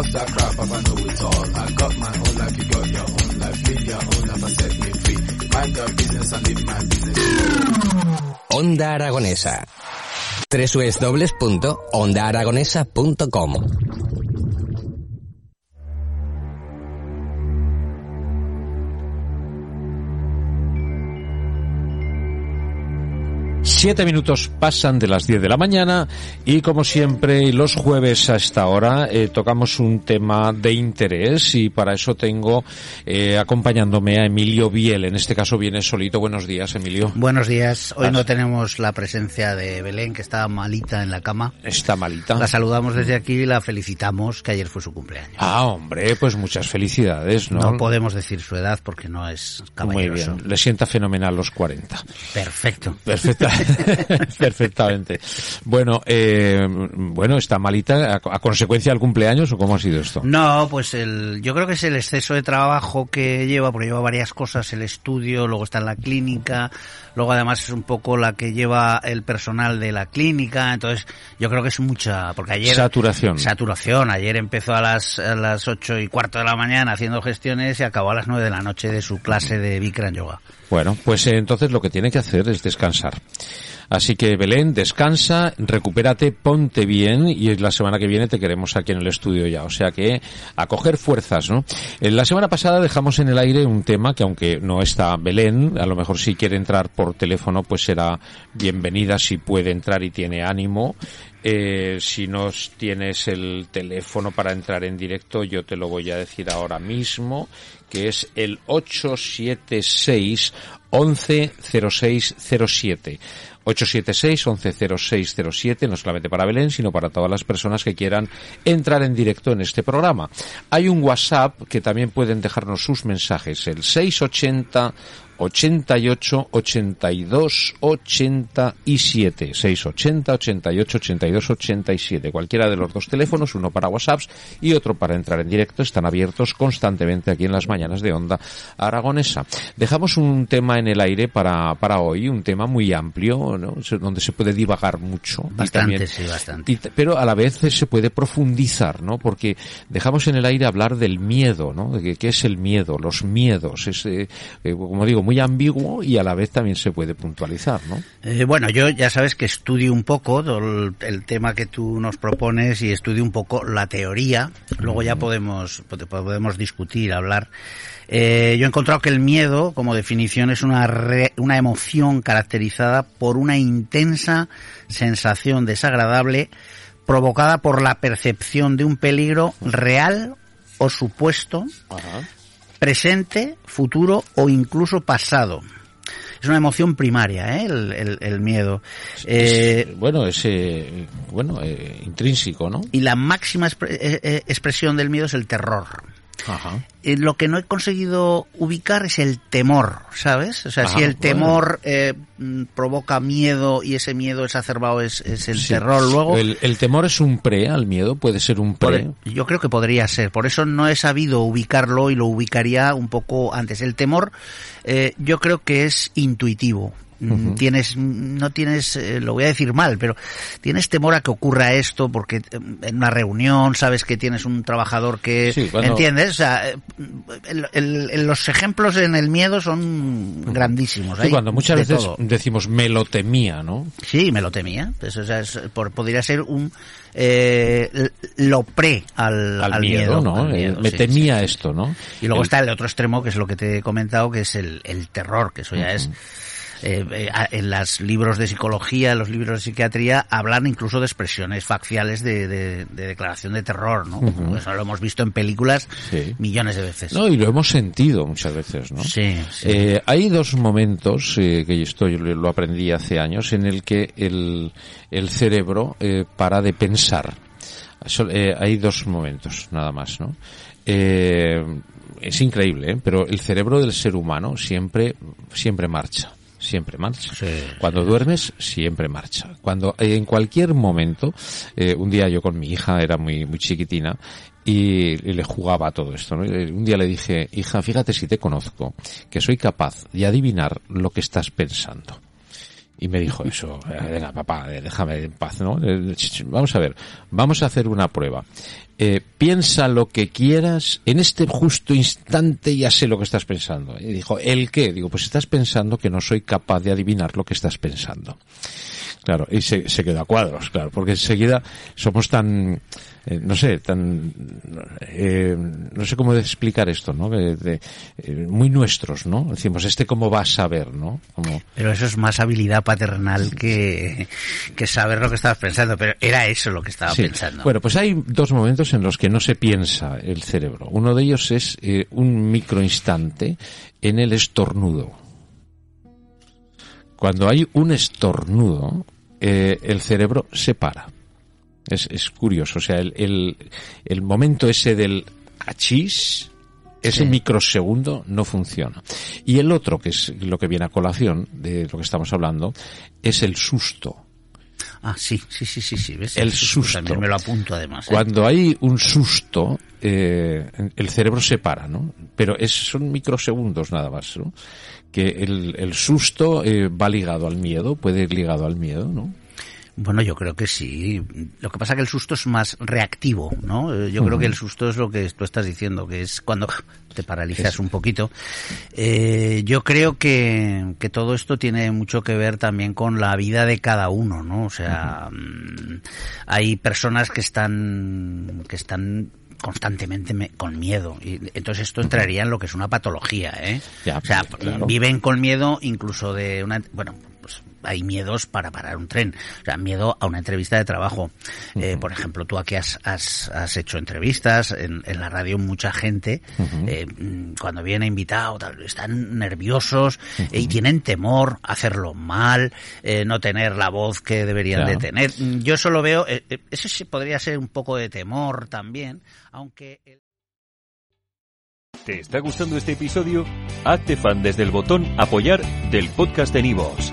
What's that crap? I know it all. I got my own like you got your own. Life, live your own life and set me free. Mind your business and live my business. Onda Aragonesa. www.ondaaragonesa.com Siete minutos pasan de las diez de la mañana y como siempre los jueves a esta hora eh, tocamos un tema de interés y para eso tengo eh, acompañándome a Emilio Biel. En este caso viene solito. Buenos días, Emilio. Buenos días. Hoy no tenemos la presencia de Belén, que está malita en la cama. Está malita. La saludamos desde aquí y la felicitamos, que ayer fue su cumpleaños. Ah, hombre, pues muchas felicidades, ¿no? No podemos decir su edad porque no es caballeroso. Muy bien. Le sienta fenomenal los 40. Perfecto. Perfecta. Perfectamente. Bueno, eh, bueno, está malita a, a, consecuencia del cumpleaños o cómo ha sido esto? No, pues el, yo creo que es el exceso de trabajo que lleva, porque lleva varias cosas, el estudio, luego está en la clínica, luego además es un poco la que lleva el personal de la clínica, entonces yo creo que es mucha, porque ayer... Saturación. Saturación, ayer empezó a las, a las ocho y cuarto de la mañana haciendo gestiones y acabó a las nueve de la noche de su clase de Bikram Yoga. Bueno, pues eh, entonces lo que tiene que hacer es descansar. Así que Belén, descansa, recupérate, ponte bien y la semana que viene te queremos aquí en el estudio ya. O sea que a coger fuerzas, ¿no? En la semana pasada dejamos en el aire un tema que aunque no está Belén, a lo mejor si quiere entrar por teléfono pues será bienvenida si puede entrar y tiene ánimo. Eh, si no tienes el teléfono para entrar en directo, yo te lo voy a decir ahora mismo, que es el 876 110607. 876-110607, no solamente para Belén, sino para todas las personas que quieran entrar en directo en este programa. Hay un WhatsApp que también pueden dejarnos sus mensajes, el 680 88 82 87 680 88 82 87 cualquiera de los dos teléfonos uno para WhatsApps y otro para entrar en directo están abiertos constantemente aquí en las mañanas de Onda Aragonesa. Dejamos un tema en el aire para, para hoy un tema muy amplio ¿no? donde se puede divagar mucho bastante también, sí bastante y, pero a la vez se puede profundizar no porque dejamos en el aire hablar del miedo no de qué es el miedo los miedos es eh, como digo muy ambiguo y a la vez también se puede puntualizar, ¿no? Eh, bueno, yo ya sabes que estudio un poco el, el, tema que tú nos propones y estudio un poco la teoría. Luego ya podemos podemos discutir, hablar. Eh, yo he encontrado que el miedo, como definición, es una, re, una emoción caracterizada por una intensa sensación desagradable provocada por la percepción de un peligro real o supuesto, Ajá presente, futuro o incluso pasado. Es una emoción primaria, ¿eh? el, el, el, miedo. Eh, bueno, es eh, bueno, eh, intrínseco, ¿no? Y la máxima expre eh, expresión del miedo es el terror. Ajá. Eh, lo que no he conseguido ubicar es el temor, ¿sabes? O sea, Ajá, si el temor bueno. eh, provoca miedo y ese miedo exacerbado es, es el Sí. terror, luego... El, el temor es un pre al miedo, puede ser un pre. Por- yo creo que podría ser. Por eso no he sabido ubicarlo y lo ubicaría un poco antes. El temor, eh, yo creo que es intuitivo. Ujú. Tienes, no tienes, eh, lo voy a decir mal, pero tienes temor a que ocurra esto porque eh, en una reunión sabes que tienes un trabajador que, Sí, ¿entiendes? O sea, eh, el- el- el- los ejemplos en el miedo son grandísimos. Sí, Hay cuando muchas de veces todo. decimos me lo temía, ¿no? Sí, me lo temía. Pues, o sea, es- por, podría ser un eh, lo pre al, Al, al miedo, ¿no? al Eh, miedo, me sí, temía esto, ¿no? Y luego El- está el otro extremo, que es lo que te he comentado, que es el, el terror, que eso ya es... eh, eh, en los libros de psicología, en los libros de psiquiatría, hablan incluso de expresiones faciales de, de- de declaración de terror, ¿no? Eso lo hemos visto en películas Sí. millones de veces. No, y lo hemos sentido muchas veces, ¿no? Sí, sí. Eh, hay dos momentos, eh, que esto yo lo aprendí hace años, en el que el, el cerebro eh, para de pensar. Hay dos momentos, nada más, ¿no? Eh, es increíble, ¿eh? pero el cerebro del ser humano siempre, siempre marcha. Siempre marcha. Sí, Cuando duermes, siempre marcha. Cuando, eh, en cualquier momento, eh, un día yo con mi hija, era muy, muy chiquitina, y, y le jugaba a todo esto, ¿no? Y Un día le dije, hija, fíjate si te conozco, que soy capaz de adivinar lo que estás pensando. Y me dijo eso, eh, venga papá, eh, déjame en paz, ¿no? Eh, Vamos a ver, vamos a hacer una prueba. Piensa lo que quieras, en este justo instante ya sé lo que estás pensando. Y dijo, ¿el qué? Digo, pues estás pensando que no soy capaz de adivinar lo que estás pensando. Claro, y se, se quedó a cuadros, claro, porque enseguida somos tan, no sé, tan, eh, no sé cómo explicar esto, ¿no? De- de- eh, muy nuestros, ¿no? Decimos, este cómo va a saber, ¿no? Como, Pero eso es más habilidad paternal que, que saber lo que estabas pensando. Pero era eso lo que estaba Sí. pensando. Bueno, pues hay dos momentos en los que no se piensa el cerebro. Uno de ellos es eh, un microinstante en el estornudo. Cuando hay un estornudo, eh, el cerebro se para. Es, es curioso, o sea, el, el, el momento ese del achís, ese Sí. microsegundo no funciona. Y el otro, que es lo que viene a colación de lo que estamos hablando, es el susto. Ah, sí, sí, sí, sí, sí. ¿ves? El susto. También me lo apunto además. ¿eh? Cuando hay un susto, eh, el cerebro se para, ¿no? Pero es, son microsegundos nada más, ¿no? Que el, el susto eh, va ligado al miedo, puede ir ligado al miedo, ¿no? Bueno, yo creo que sí. Lo que pasa es que el susto es más reactivo, ¿no? Eh, Yo creo que el susto es lo que tú estás diciendo, que es cuando te paralizas un poquito. Eh, yo creo que, que todo esto tiene mucho que ver también con la vida de cada uno, ¿no? O sea, mm, hay personas que están, que están constantemente me- con miedo y entonces esto entraría en lo que es una patología ¿eh? Ya, o sea claro. viven con miedo incluso de una bueno pues hay miedos para parar un tren o sea miedo a una entrevista de trabajo Eh, por ejemplo tú aquí has, has, has hecho entrevistas en, en la radio mucha gente eh, cuando viene invitado tal, están nerviosos eh, y tienen temor a hacerlo mal eh, no tener la voz que deberían Claro. de tener yo solo veo eh, eh, eso sí podría ser un poco de temor también aunque el- ¿Te está gustando este episodio? Hazte fan desde el botón Apoyar del podcast de Nivos.